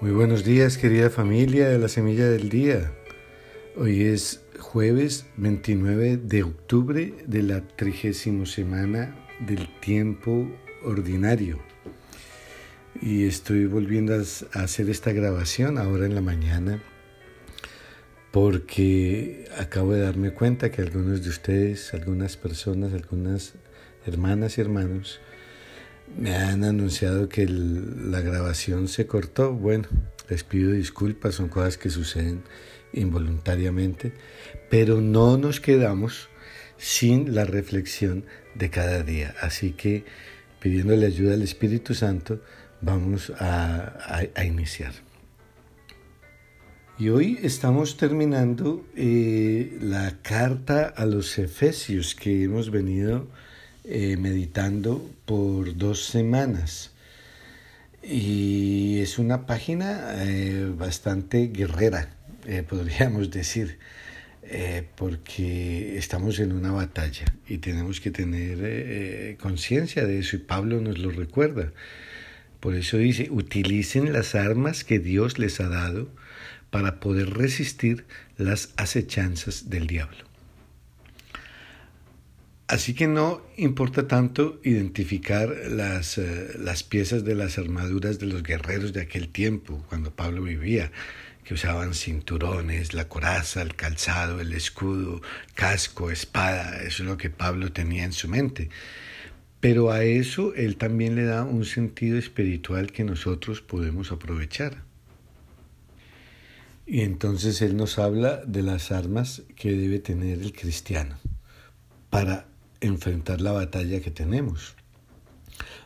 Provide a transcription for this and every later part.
Muy buenos días querida familia de la Semilla del Día. Hoy es jueves 29 de octubre de la trigésima semana del tiempo ordinario. Y estoy volviendo a hacer esta grabación ahora en la mañana porque acabo de darme cuenta que algunos de ustedes, algunas personas, algunas hermanas y hermanos, me han anunciado que la grabación se cortó. Bueno, les pido disculpas, son cosas que suceden involuntariamente, pero no nos quedamos sin la reflexión de cada día. Así que pidiéndole ayuda al Espíritu Santo, vamos a, iniciar. Y hoy estamos terminando eh, la carta a los Efesios que hemos venido eh, meditando por dos semanas. Y es una página eh, bastante guerrera, podríamos decir, porque estamos en una batalla y tenemos que tener conciencia de eso y Pablo nos lo recuerda. Por eso dice, utilicen las armas que Dios les ha dado para poder resistir las acechanzas del diablo. Así que no importa tanto identificar las, eh, las, piezas de las armaduras de los guerreros de aquel tiempo, cuando Pablo vivía, que usaban cinturones, la coraza, el calzado, el escudo, casco, espada, eso es lo que Pablo tenía en su mente. Pero a eso él también le da un sentido espiritual que nosotros podemos aprovechar. Y entonces él nos habla de las armas que debe tener el cristiano para enfrentar la batalla que tenemos.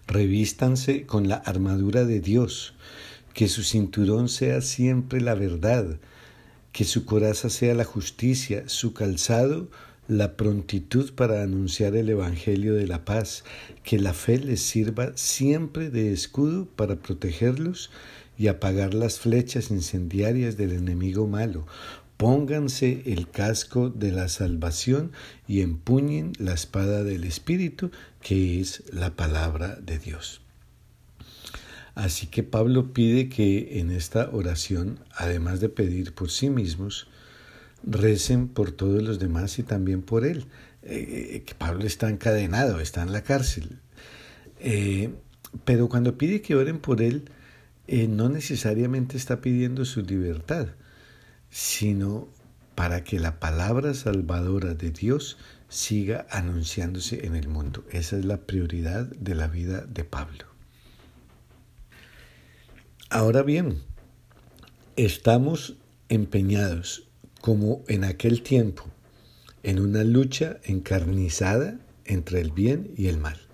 Revístanse con la armadura de Dios, que su cinturón sea siempre la verdad, que su coraza sea la justicia, su calzado la prontitud para anunciar el Evangelio de la paz, que la fe les sirva siempre de escudo para protegerlos y apagar las flechas incendiarias del enemigo malo. Pónganse el casco de la salvación y empuñen la espada del Espíritu, que es la palabra de Dios. Así que Pablo pide que en esta oración, además de pedir por sí mismos, recen por todos los demás y también por él. Eh, que Pablo está encadenado, está en la cárcel. Eh, pero cuando pide que oren por él, eh, no necesariamente está pidiendo su libertad sino para que la palabra salvadora de Dios siga anunciándose en el mundo. Esa es la prioridad de la vida de Pablo. Ahora bien, estamos empeñados, como en aquel tiempo, en una lucha encarnizada entre el bien y el mal.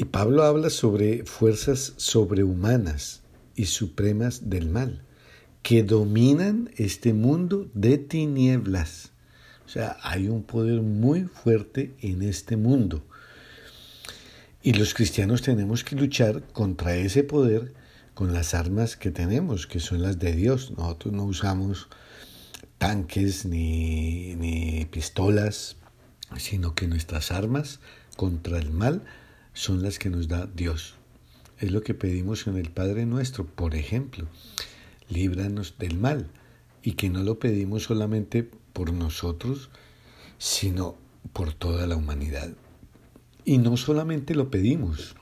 Y Pablo habla sobre fuerzas sobrehumanas y supremas del mal que dominan este mundo de tinieblas. O sea, hay un poder muy fuerte en este mundo. Y los cristianos tenemos que luchar contra ese poder con las armas que tenemos, que son las de Dios. Nosotros no usamos tanques ni, ni pistolas, sino que nuestras armas contra el mal son las que nos da Dios. Es lo que pedimos en el Padre nuestro, por ejemplo líbranos del mal, y que no lo pedimos solamente por nosotros, sino por toda la humanidad. Y no solamente lo pedimos,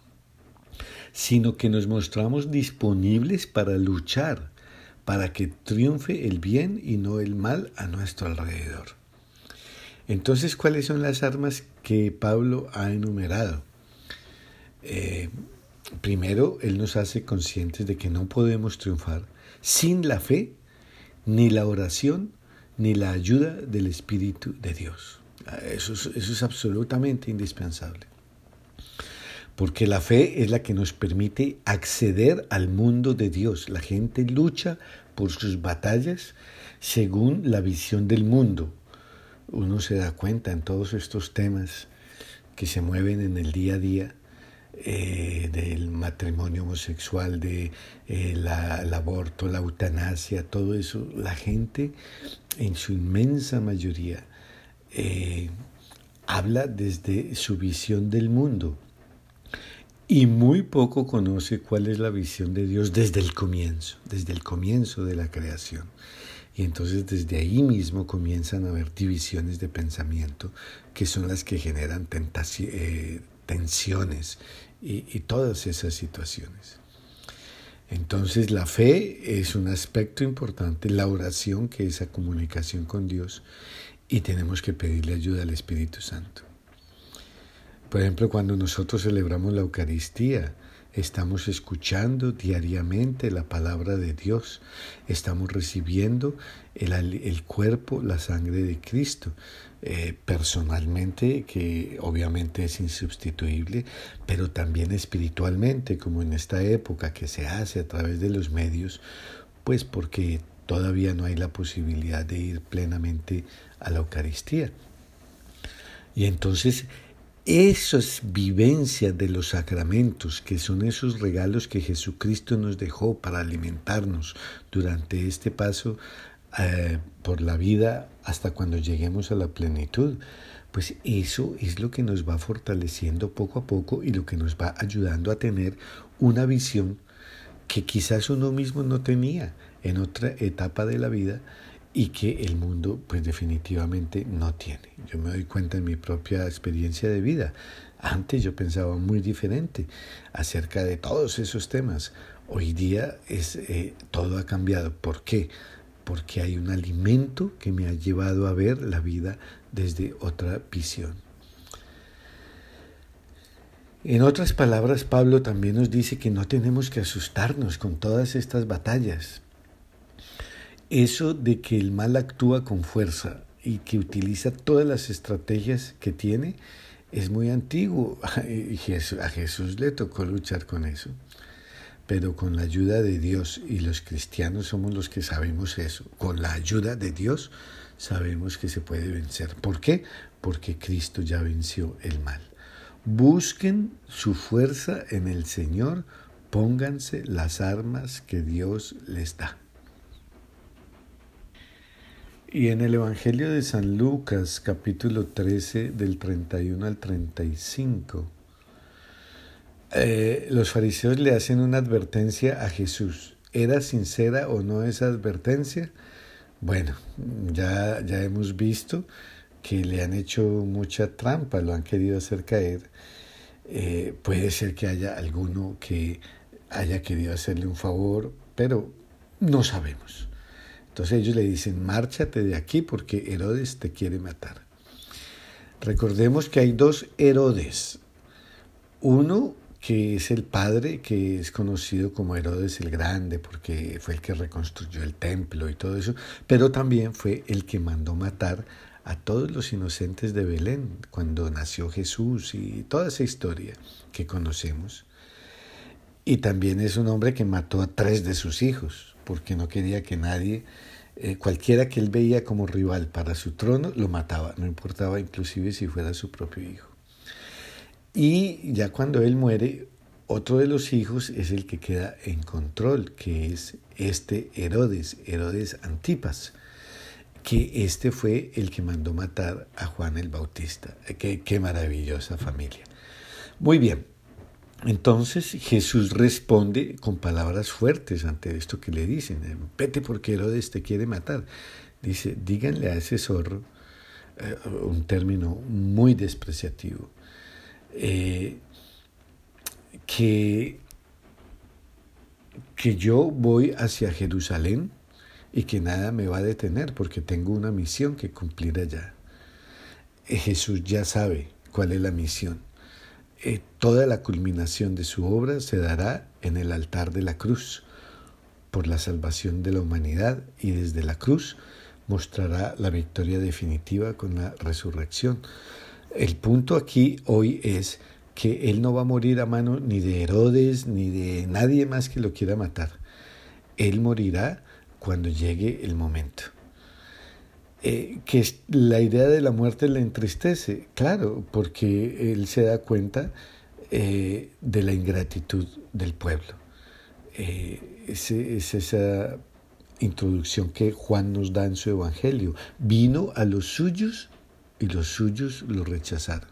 sino que nos mostramos disponibles para luchar, para que triunfe el bien y no el mal a nuestro alrededor. Entonces, ¿cuáles son las armas que Pablo ha enumerado? Eh, primero, él nos hace conscientes de que no podemos triunfar sin la fe, ni la oración, ni la ayuda del Espíritu de Dios. Eso es, eso es absolutamente indispensable. Porque la fe es la que nos permite acceder al mundo de Dios. La gente lucha por sus batallas según la visión del mundo. Uno se da cuenta en todos estos temas que se mueven en el día a día eh, del matrimonio homosexual, de eh, aborto, la eutanasia, todo eso, la gente en su inmensa mayoría eh, habla desde su visión del mundo y muy poco conoce cuál es la visión de Dios desde el comienzo, desde el comienzo de la creación. Y entonces desde ahí mismo comienzan a haber divisiones de pensamiento que son las que generan eh, tensiones y, todas esas situaciones. Entonces la fe es un aspecto importante, la oración que es esa comunicación con Dios y tenemos que pedirle ayuda al Espíritu Santo. Por ejemplo, cuando nosotros celebramos la Eucaristía, estamos escuchando diariamente la palabra de Dios, estamos recibiendo el, cuerpo, la sangre de Cristo, eh, personalmente, que obviamente es insubstituible, pero también espiritualmente, como en esta época que se hace a través de los medios, pues porque todavía no hay la posibilidad de ir plenamente a la Eucaristía. Y entonces esas vivencias de los sacramentos, que son esos regalos que Jesucristo nos dejó para alimentarnos durante este paso eh, por la vida hasta cuando lleguemos a la plenitud, pues eso es lo que nos va fortaleciendo poco a poco y lo que nos va ayudando a tener una visión que quizás uno mismo no tenía en otra etapa de la vida y que el mundo pues definitivamente no tiene. Yo me doy cuenta en mi propia experiencia de vida. Antes yo pensaba muy diferente acerca de todos esos temas. Hoy día es, eh, todo ha cambiado. ¿Por qué? Porque hay un alimento que me ha llevado a ver la vida desde otra visión. En otras palabras, Pablo también nos dice que no tenemos que asustarnos con todas estas batallas, eso de que el mal actúa con fuerza y que utiliza todas las estrategias que tiene es muy antiguo. A Jesús le tocó luchar con eso. Pero con la ayuda de Dios, y los cristianos somos los que sabemos eso, con la ayuda de Dios sabemos que se puede vencer. ¿Por qué? Porque Cristo ya venció el mal. Busquen su fuerza en el Señor, pónganse las armas que Dios les da. Y en el Evangelio de San Lucas, capítulo 13, del 31 al 35, eh, los fariseos le hacen una advertencia a Jesús. ¿Era sincera o no esa advertencia? Bueno, ya, ya hemos visto que le han hecho mucha trampa, lo han querido hacer caer. Eh, puede ser que haya alguno que haya querido hacerle un favor, pero no sabemos. Entonces ellos le dicen, márchate de aquí porque Herodes te quiere matar. Recordemos que hay dos Herodes. Uno que es el padre, que es conocido como Herodes el Grande, porque fue el que reconstruyó el templo y todo eso, pero también fue el que mandó matar a todos los inocentes de Belén cuando nació Jesús y toda esa historia que conocemos. Y también es un hombre que mató a tres de sus hijos, porque no quería que nadie, eh, cualquiera que él veía como rival para su trono, lo mataba, no importaba inclusive si fuera su propio hijo. Y ya cuando él muere, otro de los hijos es el que queda en control, que es este Herodes, Herodes Antipas, que este fue el que mandó matar a Juan el Bautista. Qué, qué maravillosa familia. Muy bien, entonces Jesús responde con palabras fuertes ante esto que le dicen. Vete porque Herodes te quiere matar. Dice, díganle a ese zorro, eh, un término muy despreciativo, eh, que, que yo voy hacia Jerusalén y que nada me va a detener porque tengo una misión que cumplir allá. Eh, Jesús ya sabe cuál es la misión eh, toda la culminación de su obra se dará en el altar de la cruz, por la salvación de la humanidad y desde la cruz mostrará la victoria definitiva con la resurrección. El punto aquí hoy es que Él no va a morir a mano ni de Herodes ni de nadie más que lo quiera matar. Él morirá cuando llegue el momento. Eh, que la idea de la muerte le entristece, claro, porque él se da cuenta eh, de la ingratitud del pueblo. Eh, es, es esa introducción que Juan nos da en su Evangelio. Vino a los suyos y los suyos lo rechazaron.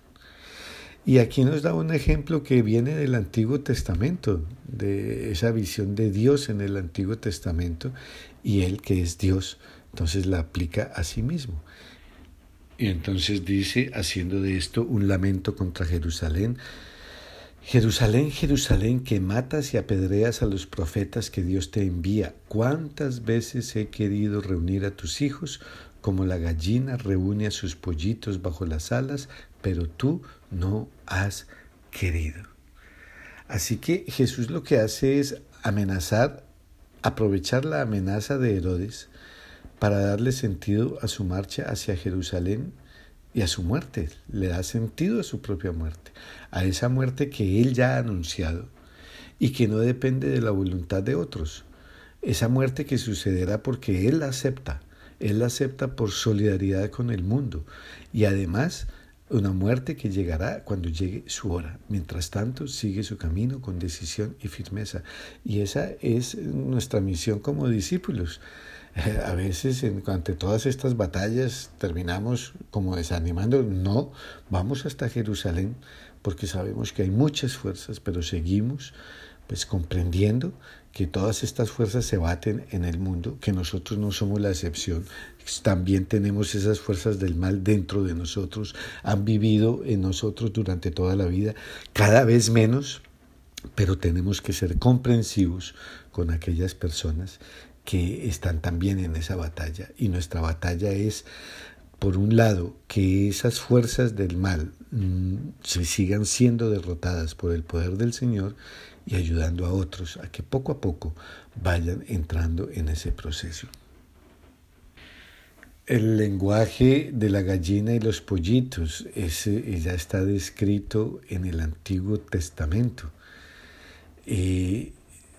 Y aquí nos da un ejemplo que viene del Antiguo Testamento, de esa visión de Dios en el Antiguo Testamento, y Él que es Dios, entonces la aplica a sí mismo. Y entonces dice, haciendo de esto un lamento contra Jerusalén, Jerusalén, Jerusalén, que matas y apedreas a los profetas que Dios te envía, ¿cuántas veces he querido reunir a tus hijos como la gallina reúne a sus pollitos bajo las alas, pero tú no has querido? Así que Jesús lo que hace es amenazar, aprovechar la amenaza de Herodes para darle sentido a su marcha hacia Jerusalén y a su muerte, le da sentido a su propia muerte, a esa muerte que él ya ha anunciado y que no depende de la voluntad de otros, esa muerte que sucederá porque él la acepta, él la acepta por solidaridad con el mundo y además una muerte que llegará cuando llegue su hora. Mientras tanto, sigue su camino con decisión y firmeza. Y esa es nuestra misión como discípulos. A veces ante todas estas batallas terminamos como desanimando. No, vamos hasta Jerusalén porque sabemos que hay muchas fuerzas, pero seguimos pues comprendiendo que todas estas fuerzas se baten en el mundo, que nosotros no somos la excepción, también tenemos esas fuerzas del mal dentro de nosotros, han vivido en nosotros durante toda la vida, cada vez menos, pero tenemos que ser comprensivos con aquellas personas que están también en esa batalla. Y nuestra batalla es, por un lado, que esas fuerzas del mal mm, se sigan siendo derrotadas por el poder del Señor y ayudando a otros a que poco a poco vayan entrando en ese proceso. El lenguaje de la gallina y los pollitos, ya está descrito en el Antiguo Testamento. Eh,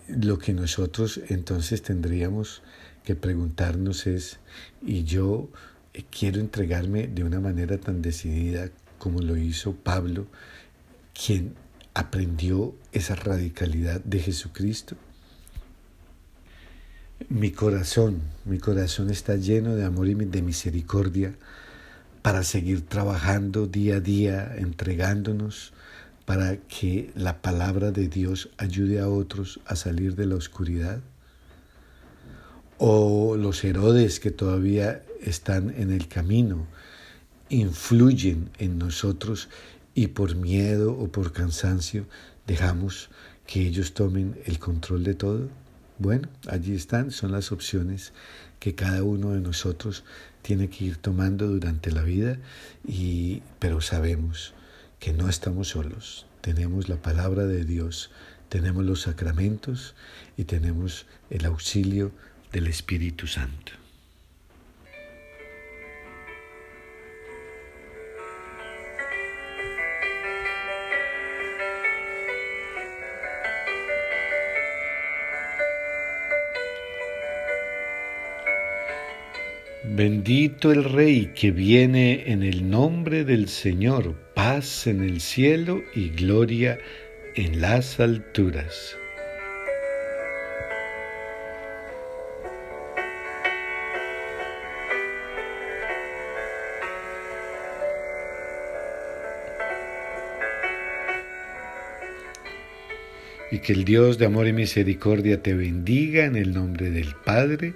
lo que nosotros entonces tendríamos que preguntarnos es, ¿y yo eh, quiero entregarme de una manera tan decidida como lo hizo Pablo, quien aprendió esa radicalidad de Jesucristo? Mi corazón, mi corazón está lleno de amor y de misericordia para seguir trabajando día a día, entregándonos para que la palabra de Dios ayude a otros a salir de la oscuridad? ¿O los Herodes que todavía están en el camino influyen en nosotros y por miedo o por cansancio dejamos que ellos tomen el control de todo? Bueno, allí están, son las opciones que cada uno de nosotros tiene que ir tomando durante la vida, y, pero sabemos que no estamos solos. Tenemos la palabra de Dios, tenemos los sacramentos y tenemos el auxilio del Espíritu Santo. Bendito el Rey que viene en el nombre del Señor, paz en el cielo y gloria en las alturas. Y que el Dios de amor y misericordia te bendiga en el nombre del Padre,